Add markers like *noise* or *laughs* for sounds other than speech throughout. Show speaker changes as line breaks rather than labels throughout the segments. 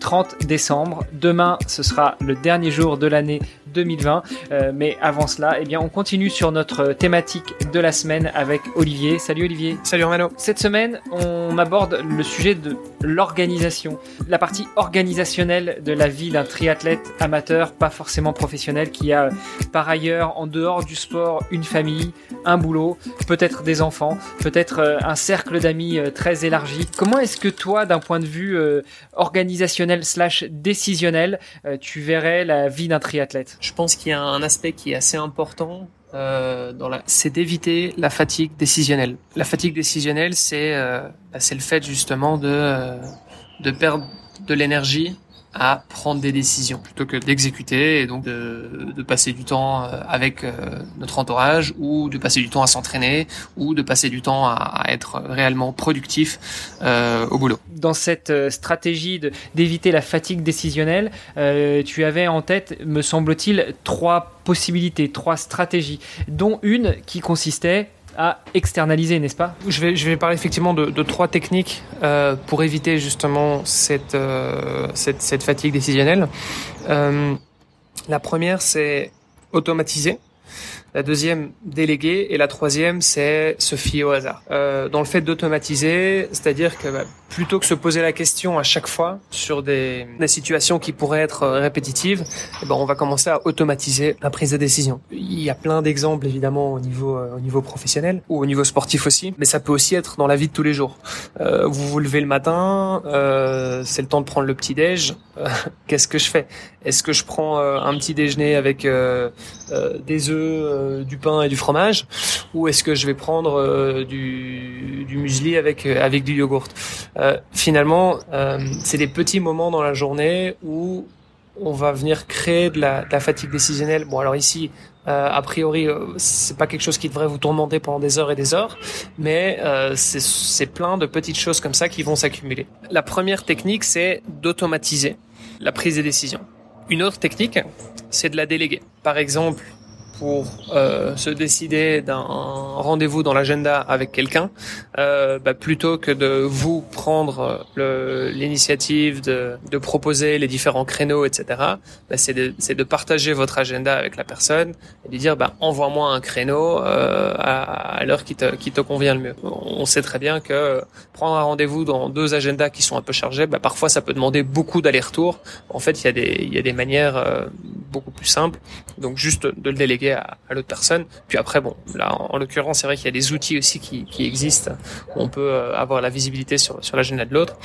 30 décembre. Demain, ce sera le dernier jour de l'année 2020. Euh, mais avant cela, eh bien, on continue sur notre thématique de la semaine avec Olivier. Salut Olivier.
Salut Romano.
Cette semaine, on aborde le sujet de l'organisation, la partie organisationnelle de la vie d'un triathlète amateur, pas forcément professionnel, qui a par ailleurs, en dehors du sport, une famille, un boulot, peut-être des enfants, peut-être euh, un cercle d'amis euh, très élargi. Comment est-ce que toi, d'un point de vue organisationnel slash décisionnel, tu verrais la vie d'un triathlète?
Je pense qu'il y a un aspect qui est assez important euh, dans la... c'est d'éviter la fatigue décisionnelle. La fatigue décisionnelle, c'est euh, bah, c'est le fait justement de euh, de perdre de l'énergie à prendre des décisions plutôt que d'exécuter et donc de, passer du temps euh, avec euh, notre entourage ou de passer du temps à s'entraîner ou de passer du temps à, être réellement productif euh, au boulot.
Dans cette stratégie d'éviter la fatigue décisionnelle, tu avais en tête, me semble-t-il, trois possibilités, trois stratégies, dont une qui consistait à externaliser, n'est-ce pas?
Je vais, je vais parler effectivement de, de trois techniques euh, pour éviter justement cette, euh, cette, cette, fatigue décisionnelle. Euh, la première, c'est automatiser la deuxième déléguer et la troisième c'est se fier au hasard. Euh, dans le fait d'automatiser, c'est-à-dire que bah, plutôt que se poser la question à chaque fois sur des, des situations qui pourraient être euh, répétitives, eh ben on va commencer à automatiser la prise de décision. Il y a plein d'exemples évidemment au niveau euh, au niveau professionnel ou au niveau sportif aussi, mais ça peut aussi être dans la vie de tous les jours. Euh, vous vous levez le matin, euh, c'est le temps de prendre le petit déj. *laughs* Qu'est-ce que je fais? Est-ce que je prends un petit déjeuner avec des œufs, du pain et du fromage, ou est-ce que je vais prendre du, du muesli avec avec du yogourt? Euh, finalement, euh, c'est des petits moments dans la journée où on va venir créer de la, de la fatigue décisionnelle. Bon, alors ici, euh, a priori, euh, c'est pas quelque chose qui devrait vous tourmenter pendant des heures et des heures, mais euh, c'est plein de petites choses comme ça qui vont s'accumuler. La première technique, c'est d'automatiser la prise des décisions. Une autre technique, c'est de la déléguer. Par exemple, pour euh, se décider d'un rendez-vous dans l'agenda avec quelqu'un, euh, bah, plutôt que de vous prendre l'initiative de, de, proposer les différents créneaux, etc., bah, c'est de, de, partager votre agenda avec la personne et de dire bah, envoie-moi un créneau euh, à, à l'heure qui te, qui te convient le mieux. On sait très bien que prendre un rendez-vous dans deux agendas qui sont un peu chargés, bah, parfois ça peut demander beaucoup d'aller-retour. En fait, il y a des, y a des manières euh, beaucoup plus simples. Donc juste de le déléguer à, à l'autre personne. Puis après, bon, là, en, l'occurrence, c'est vrai qu'il y a des outils aussi qui, qui existent où on peut euh, avoir la visibilité sur, sur l'agenda de l'autre.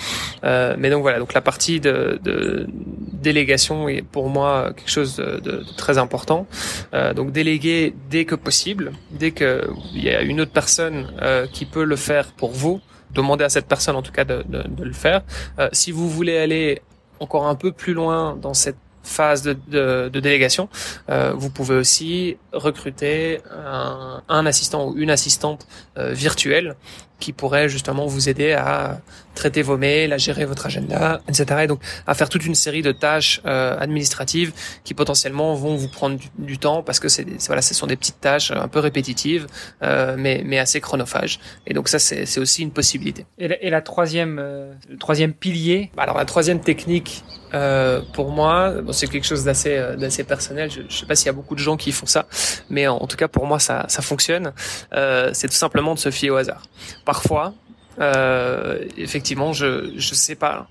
Euh, mais donc voilà, donc la partie de, de, délégation est pour moi quelque chose de, de, très important. Euh, donc déléguer dès que possible, dès qu'il y a une autre personne euh, qui peut le faire pour vous, demander à cette personne en tout cas de, de, de le faire. Euh, si vous voulez aller encore un peu plus loin dans cette phase de, de, de délégation, euh, vous pouvez aussi recruter un, un, assistant ou une assistante euh, virtuelle qui pourrait justement vous aider à traiter vos mails, à gérer votre agenda, etc. Et donc à faire toute une série de tâches euh, administratives qui potentiellement vont vous prendre du, temps parce que c'est voilà, ce sont des petites tâches un peu répétitives, euh, mais mais assez chronophages. Et donc ça c'est aussi une possibilité.
Et la, et la troisième euh, le troisième pilier?
Alors la troisième technique euh, pour moi, c'est quelque chose d'assez euh, d'assez personnel. Je, je sais pas s'il y a beaucoup de gens qui font ça, mais en, tout cas pour moi ça fonctionne. Euh, c'est tout simplement de se fier au hasard parfois, euh, effectivement, je je sais pas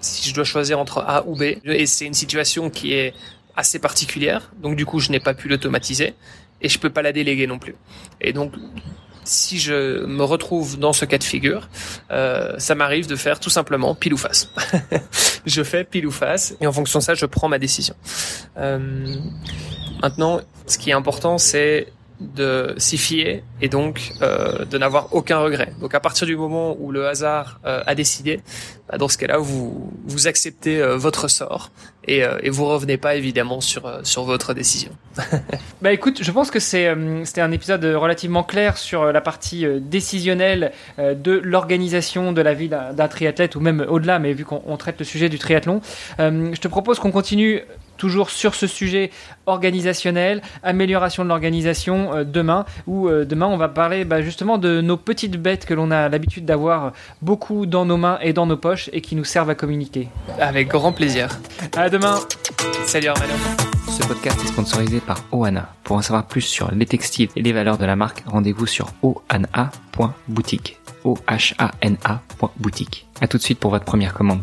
si je dois choisir entre A ou B. Et c'est une situation qui est assez particulière, donc du coup, je n'ai pas pu l'automatiser et je peux pas la déléguer non plus. Et donc, si je me retrouve dans ce cas de figure, euh, ça m'arrive de faire tout simplement pile ou face. *laughs* je fais pile ou face et en fonction de ça, je prends ma décision. Euh, maintenant, ce qui est important, c'est de s'y fier et donc euh, de n'avoir aucun regret. Donc à partir du moment où le hasard euh, a décidé, bah, dans ce cas-là, vous, vous acceptez euh, votre sort et, euh, et vous revenez pas évidemment sur, euh, sur votre décision. *laughs*
bah écoute, je pense que c'est, c'était un épisode relativement clair sur la partie décisionnelle de l'organisation de la vie d'un triathlète ou même au-delà, mais vu qu'on traite le sujet du triathlon, je te propose qu'on continue toujours sur ce sujet organisationnel, amélioration de l'organisation euh, demain, où euh, demain on va parler bah, justement de nos petites bêtes que l'on a l'habitude d'avoir beaucoup dans nos mains et dans nos poches et qui nous servent à communiquer.
Avec grand plaisir.
À demain.
Salut Armand.
Ce podcast est sponsorisé par Oana. Pour en savoir plus sur les textiles et les valeurs de la marque, rendez-vous sur oana.boutique. O-H-A-N-A.boutique. A tout de suite pour votre première commande.